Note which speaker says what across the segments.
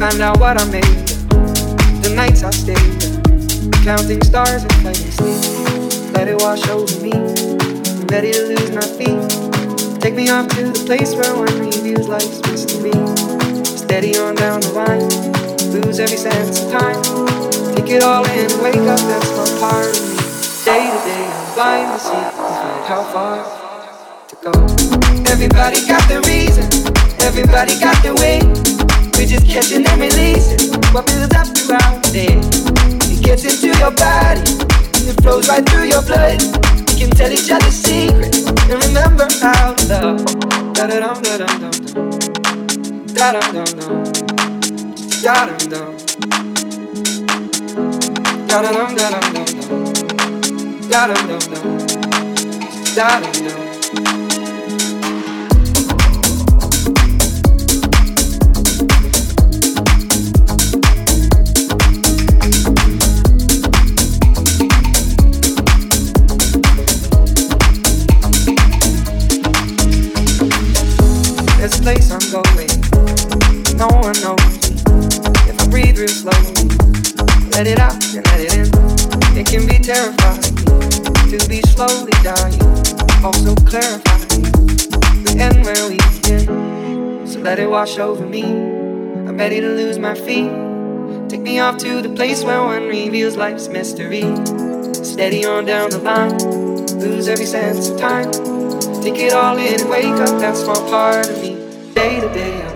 Speaker 1: Find out what I made. The nights I stayed counting stars and playing sleep. Let it wash over me. I'm ready to lose my feet. Take me off to the place where one reviews life's mystery. Steady on down the line, lose every sense of time. Take it all in, wake up, that's my part of me. Day to day, I'm blind to see how far to go. Everybody got their reason, everybody got their way. We're just catching and releasing what builds up the day. It gets into your body, and it flows right through your blood. We can tell each other secrets and remember how to love. Da da dum da dum dum dum. Da dum dum dum. Da dum dum. Da da dum dum dum dum. Da dum dum dum. Da dum dum. No one knows. If I breathe real let it out and let it in. It can be terrifying to be slowly dying. Also the end where we begin. So let it wash over me. I'm ready to lose my feet. Take me off to the place where one reveals life's mystery. Steady on down the line, lose every sense of time. Take it all in and wake up that small part of me. Day to day,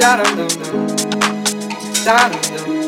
Speaker 1: Da dum dum. Da dum dum.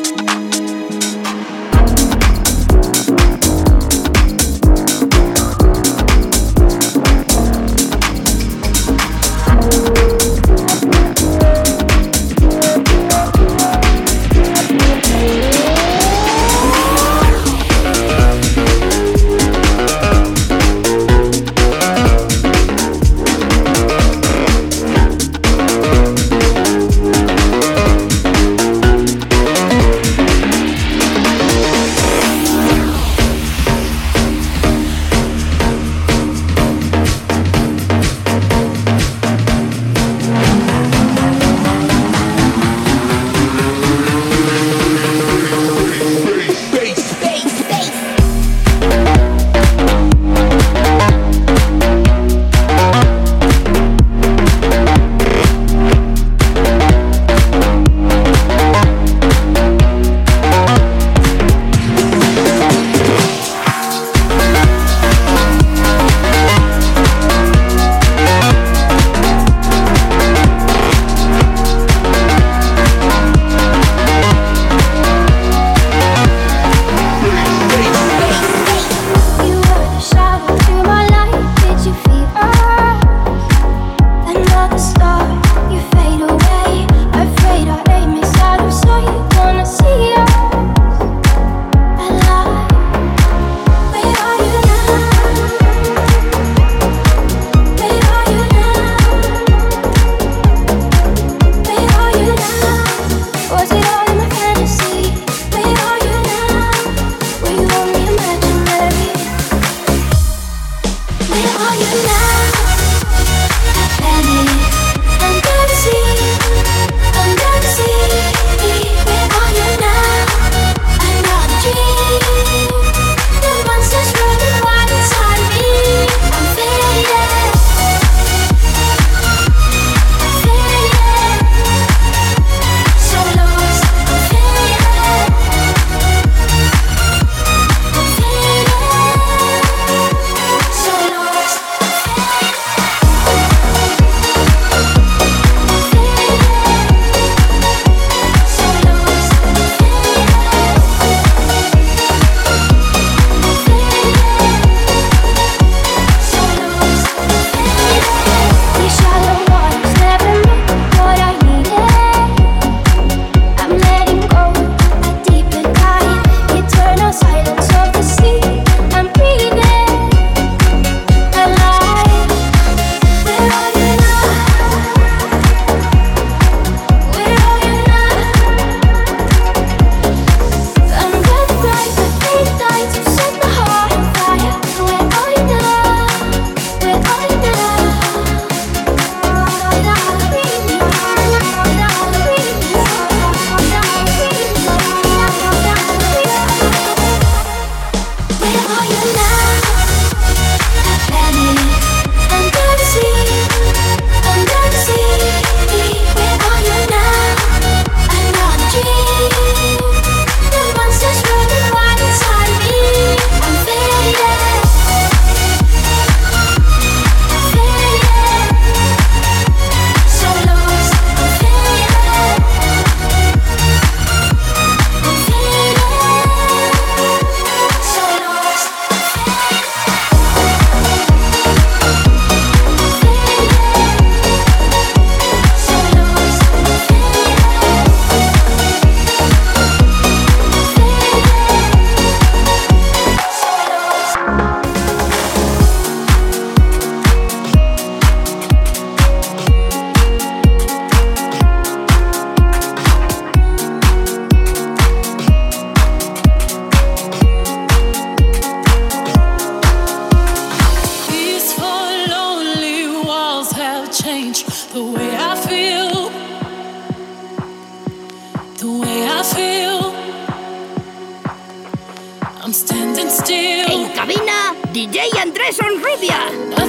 Speaker 2: DJ Andrés Onrubia.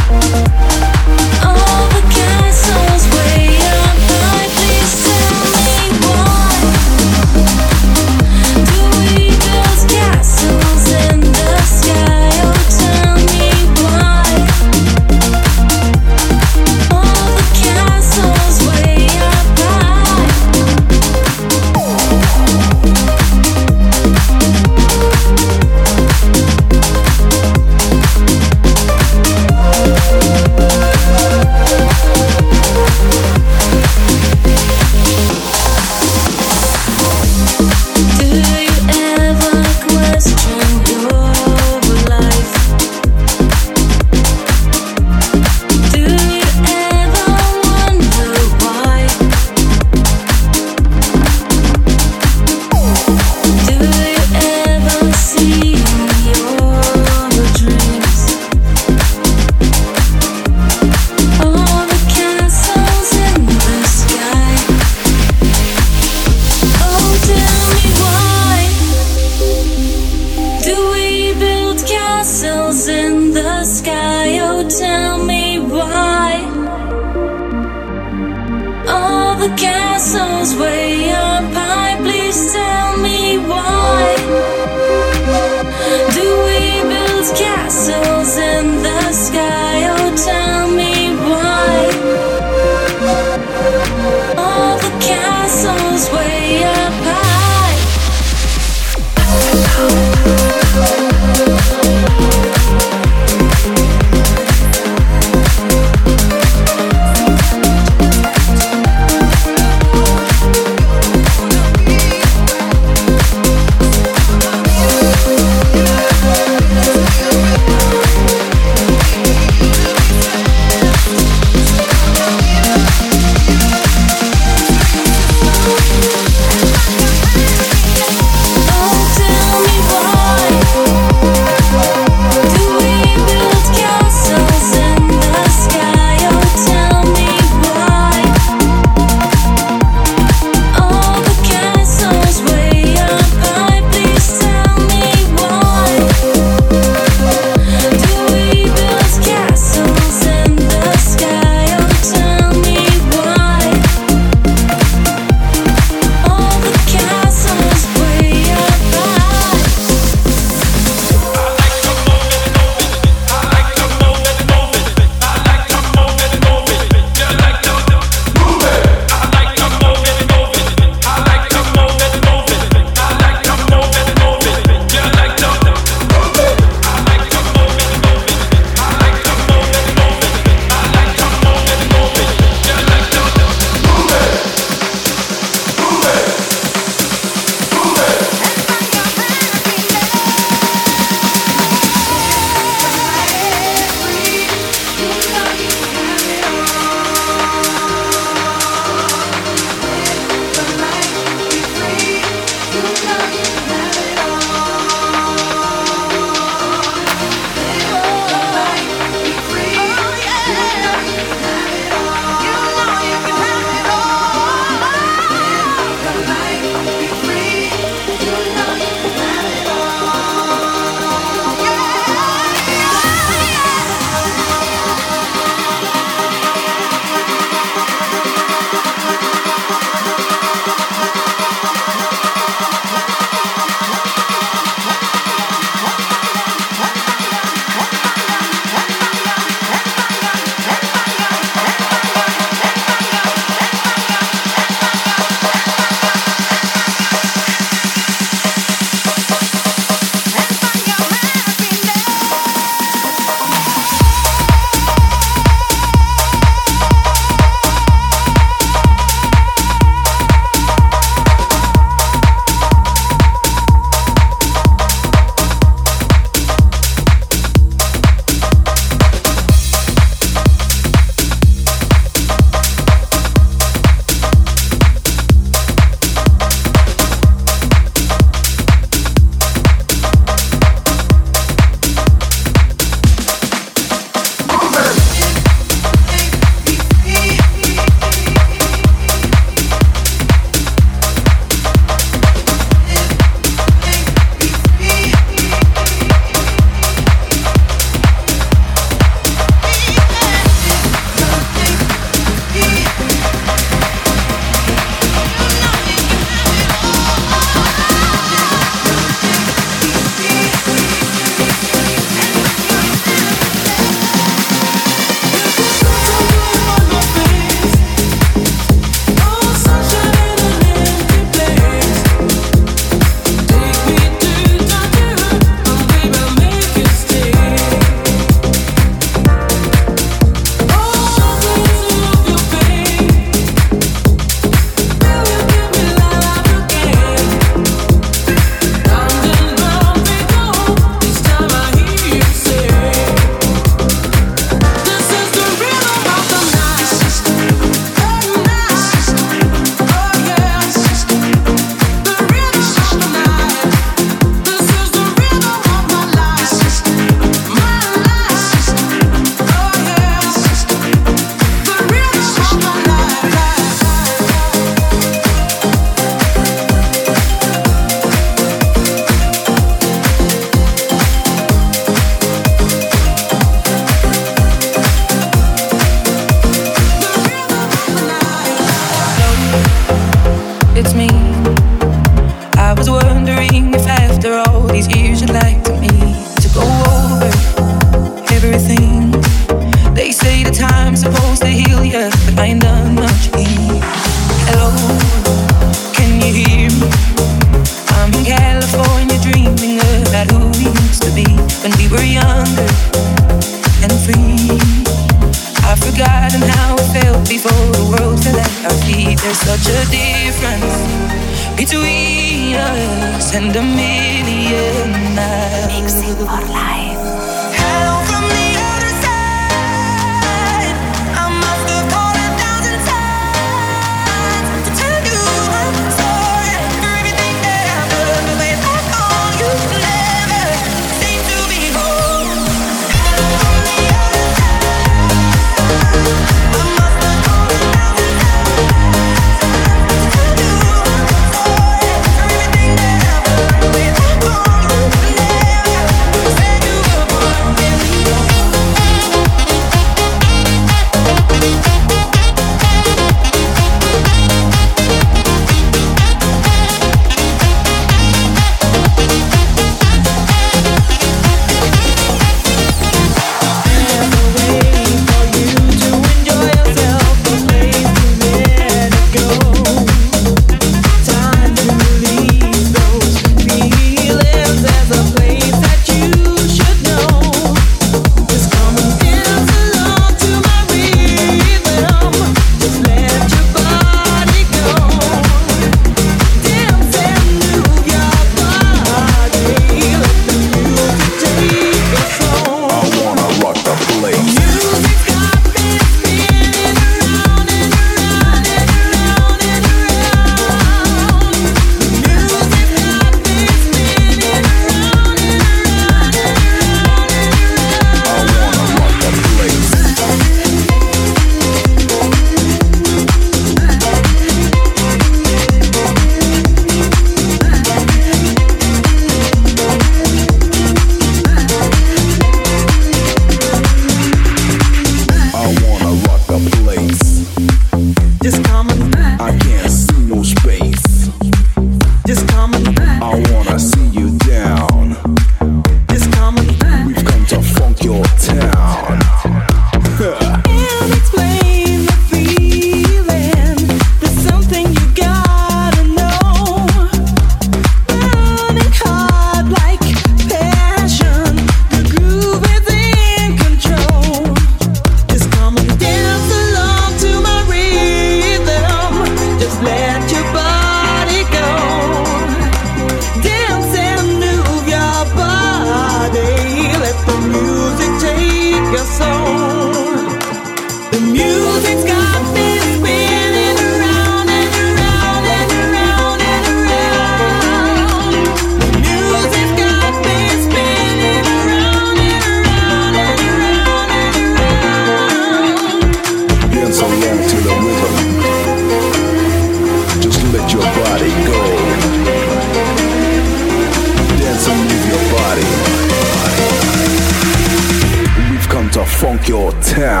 Speaker 3: Town.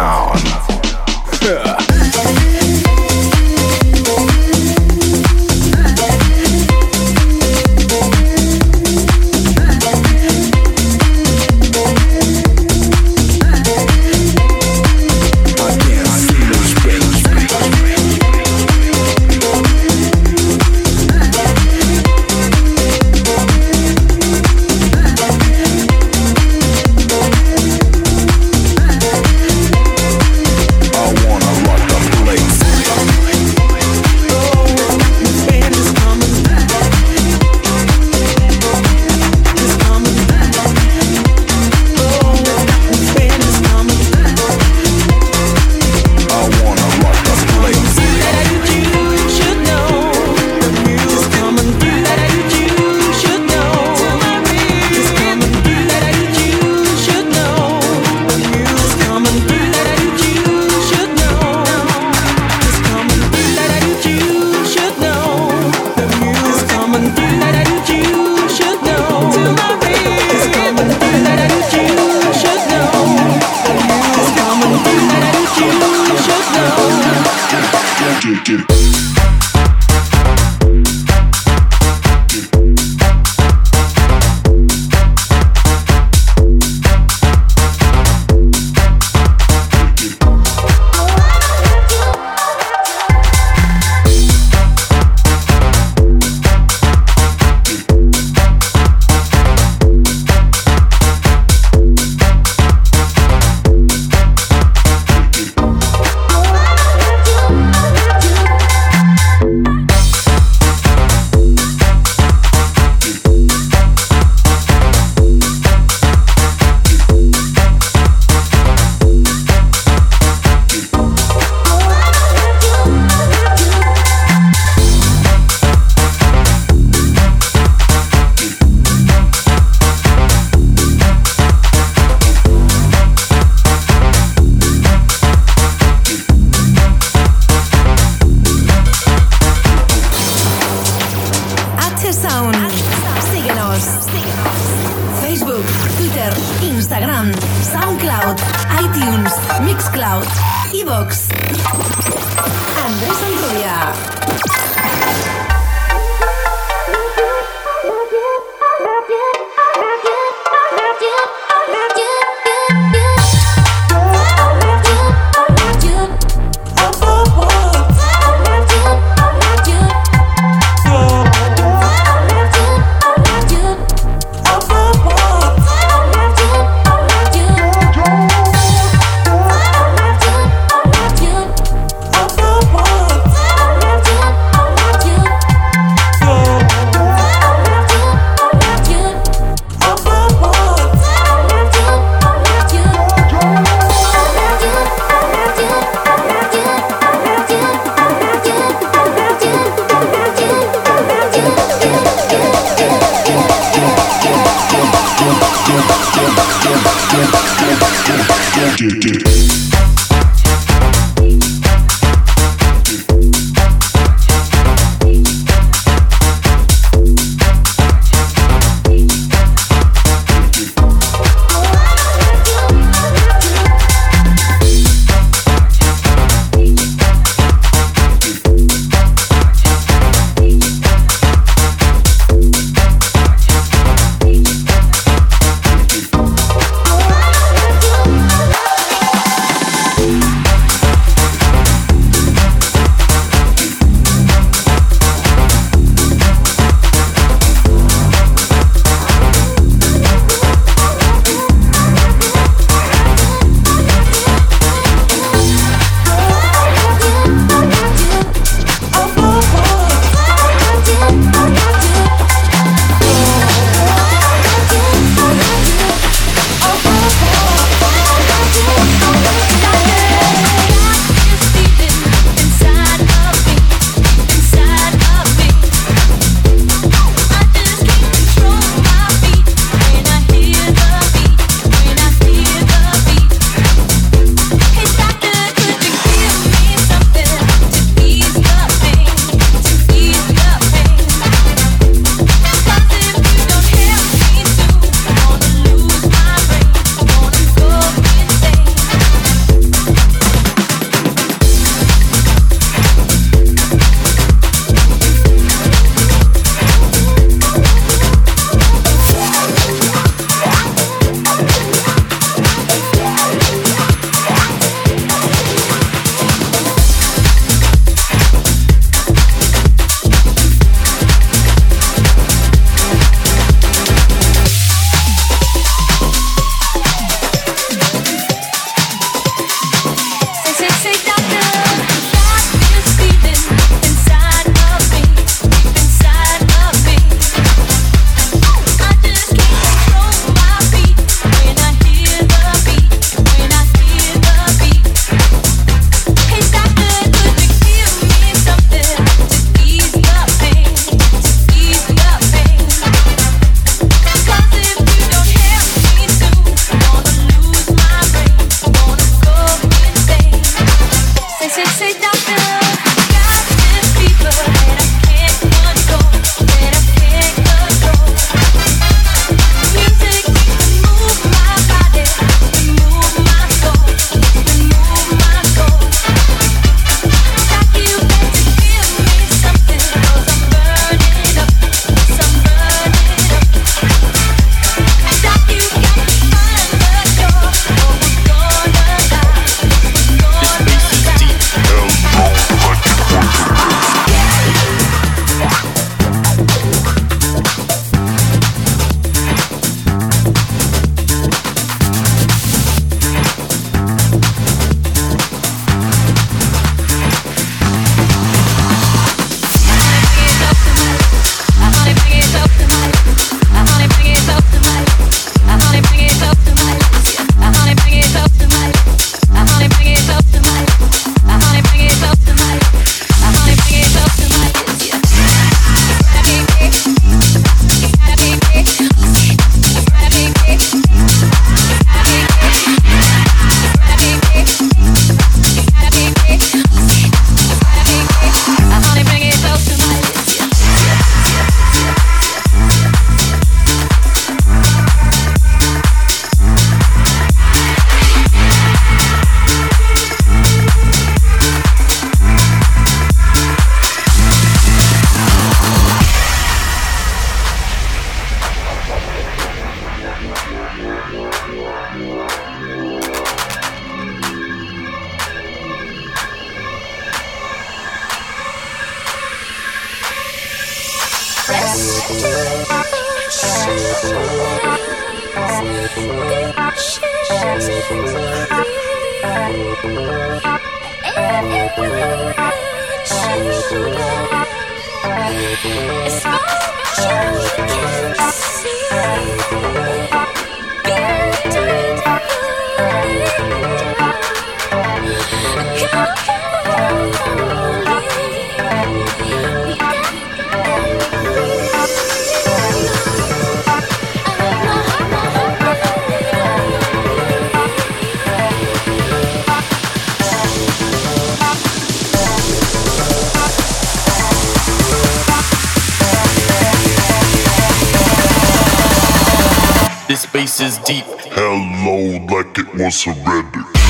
Speaker 4: Bass is deep.
Speaker 2: Hello, like it was already.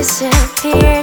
Speaker 5: disappear.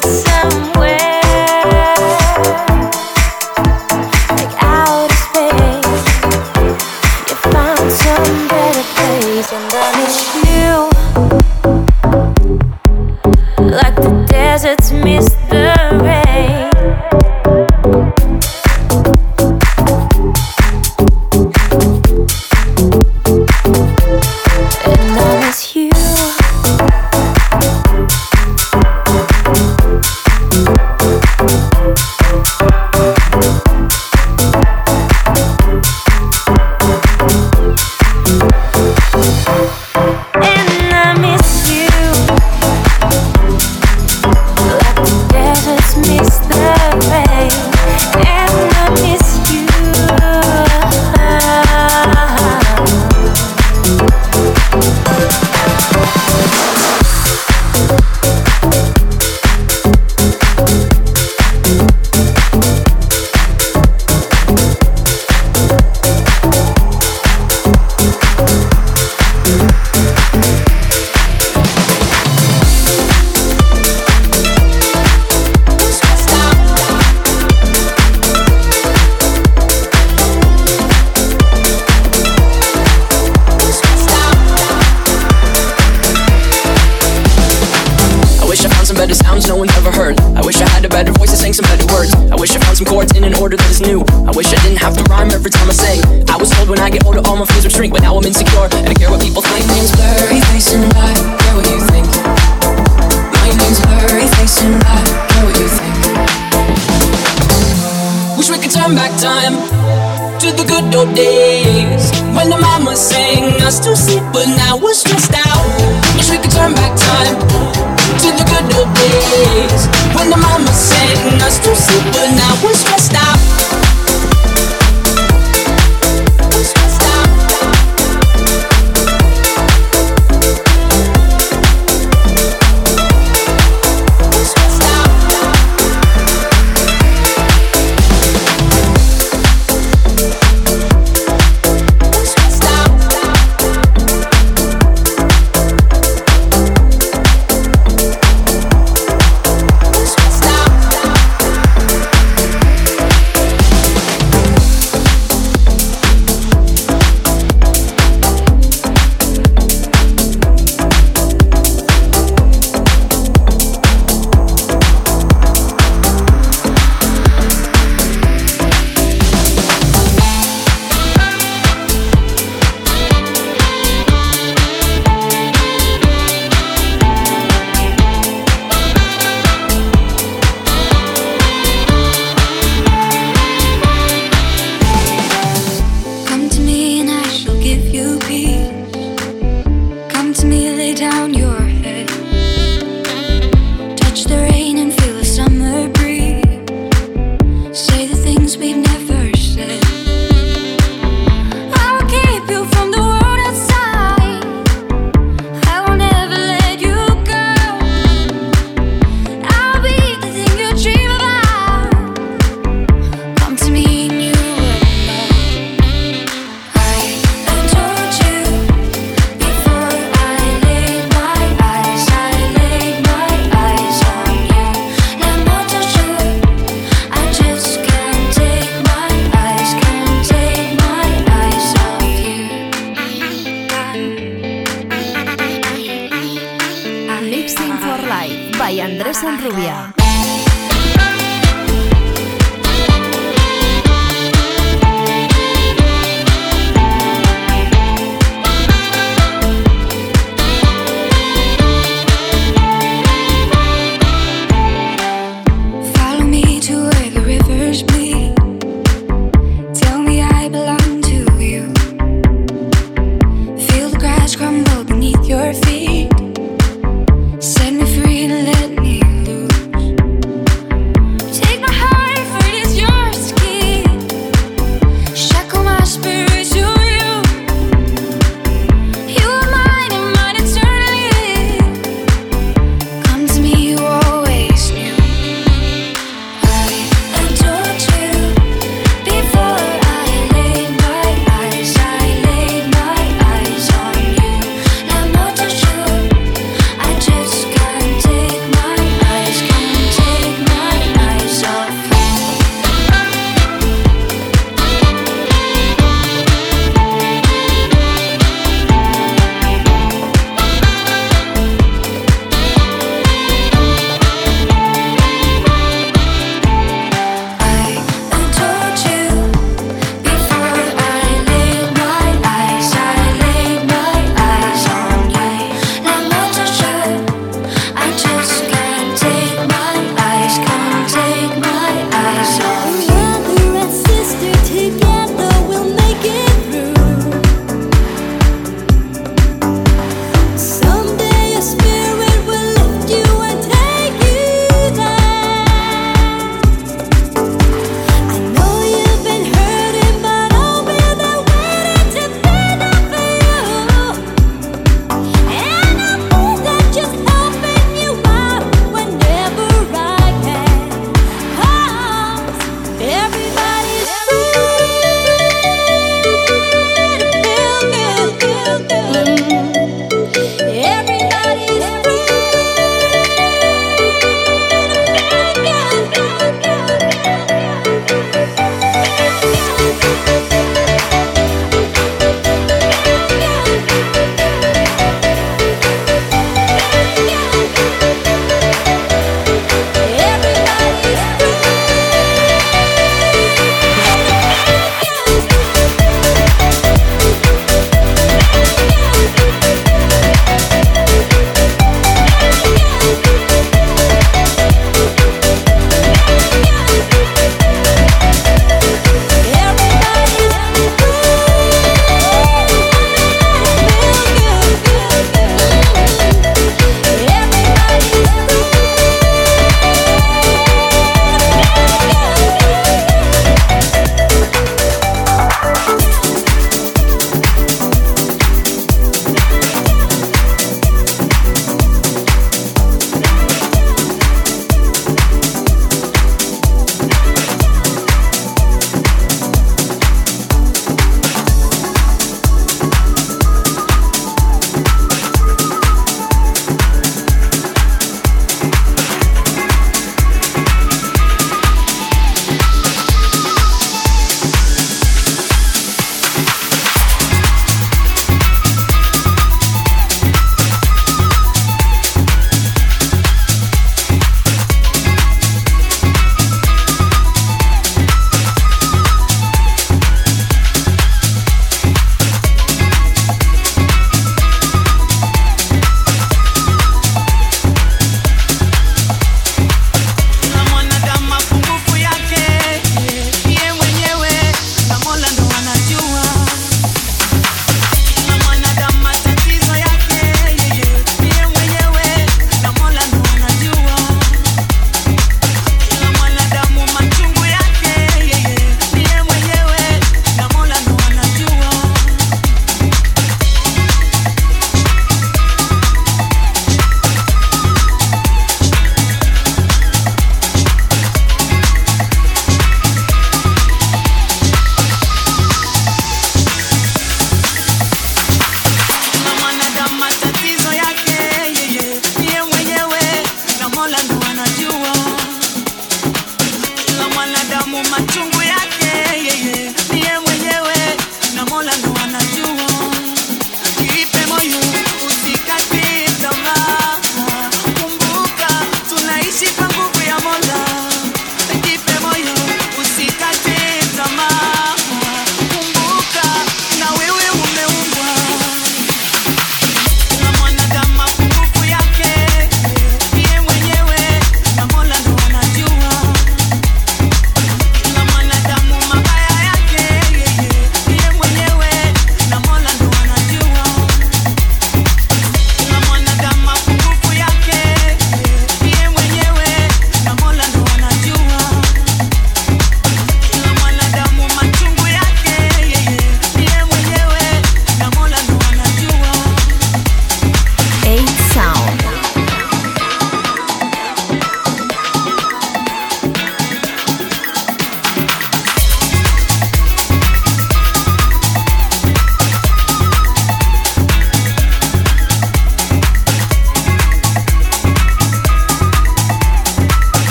Speaker 5: mu matungo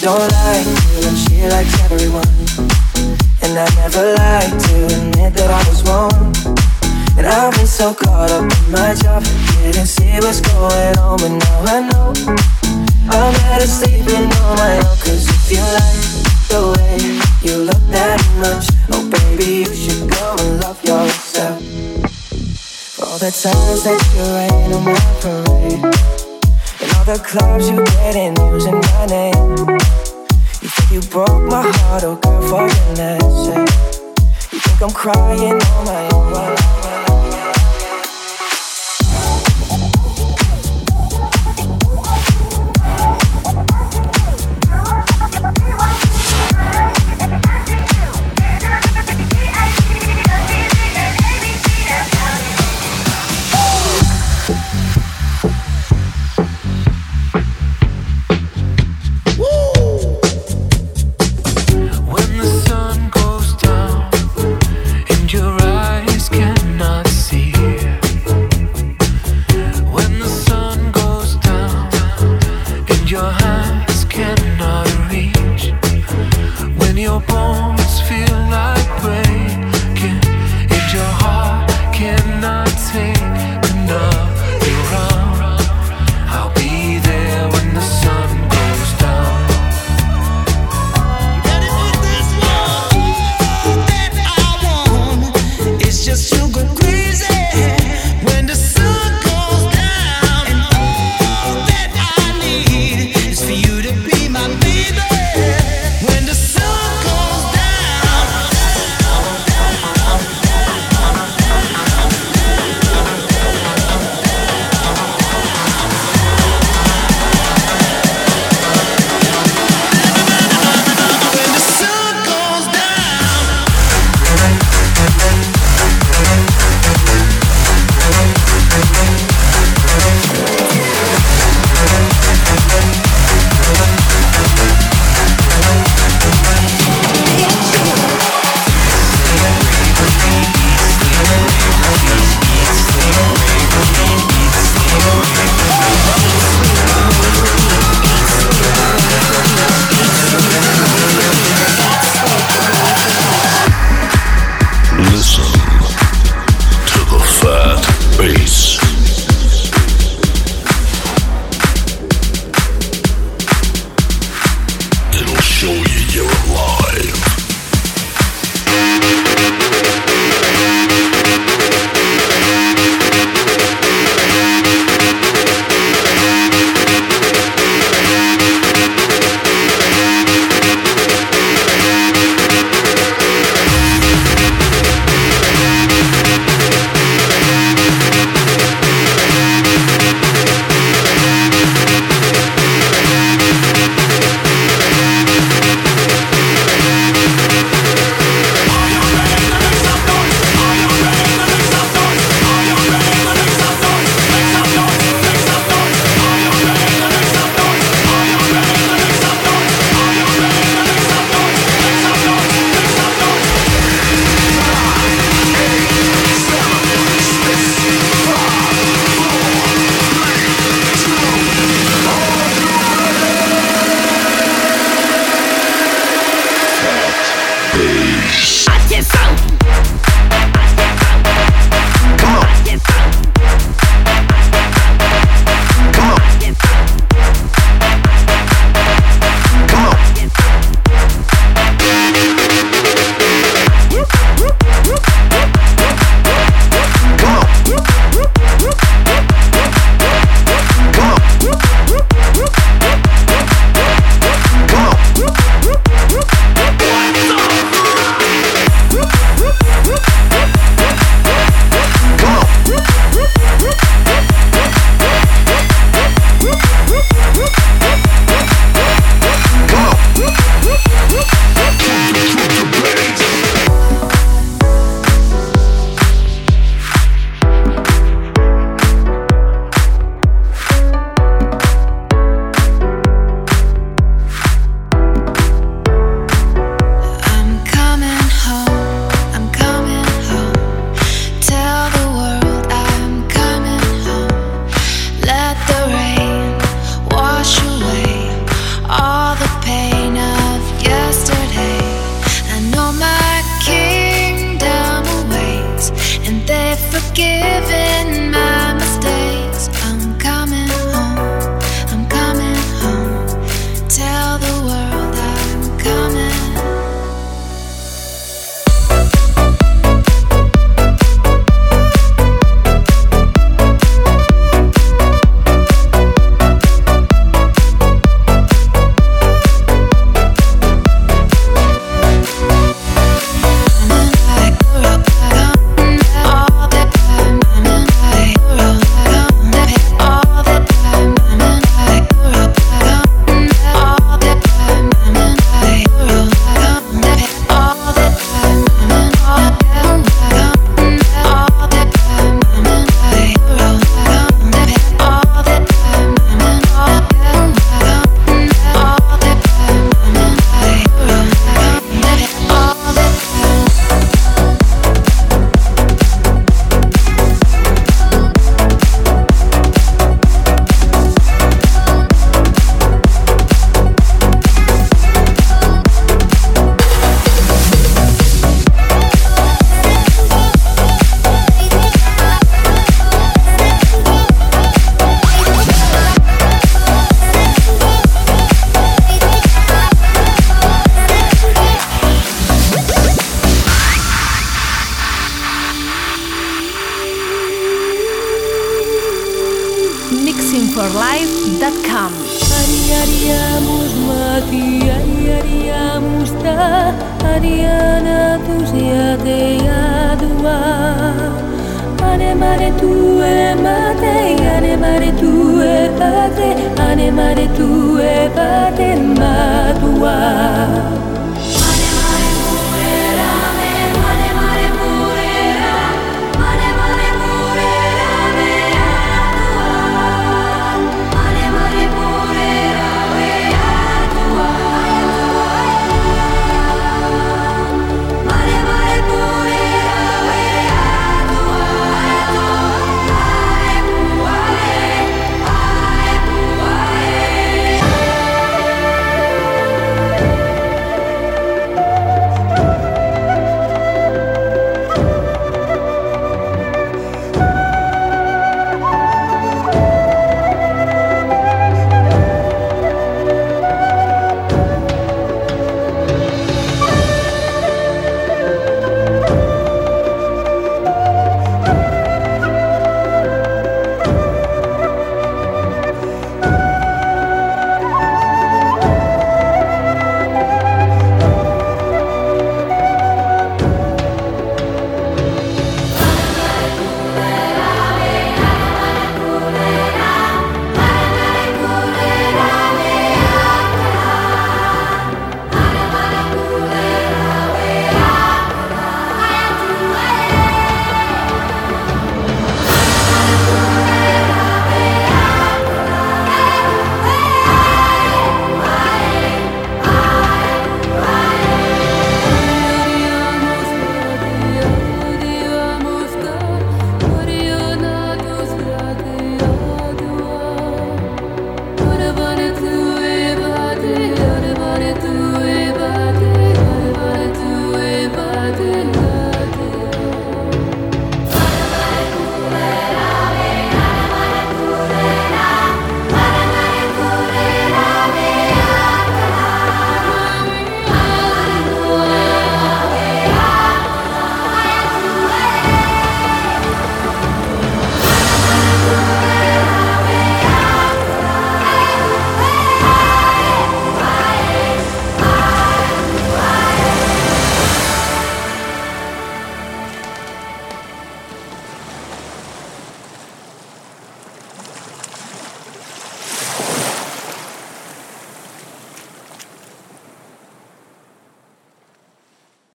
Speaker 5: don't
Speaker 6: like
Speaker 1: you, and she likes everyone. And I never like to admit that I was wrong. And I've been so caught up in my job, didn't see what's going on, but now I know. I'm better sleeping on my own, cause if you like the way you look that much, oh baby, you should go and love yourself. All the times that you rain on my parade, and all the clubs you get in using my name. Oh girl, for goodness sake. You think I'm crying on my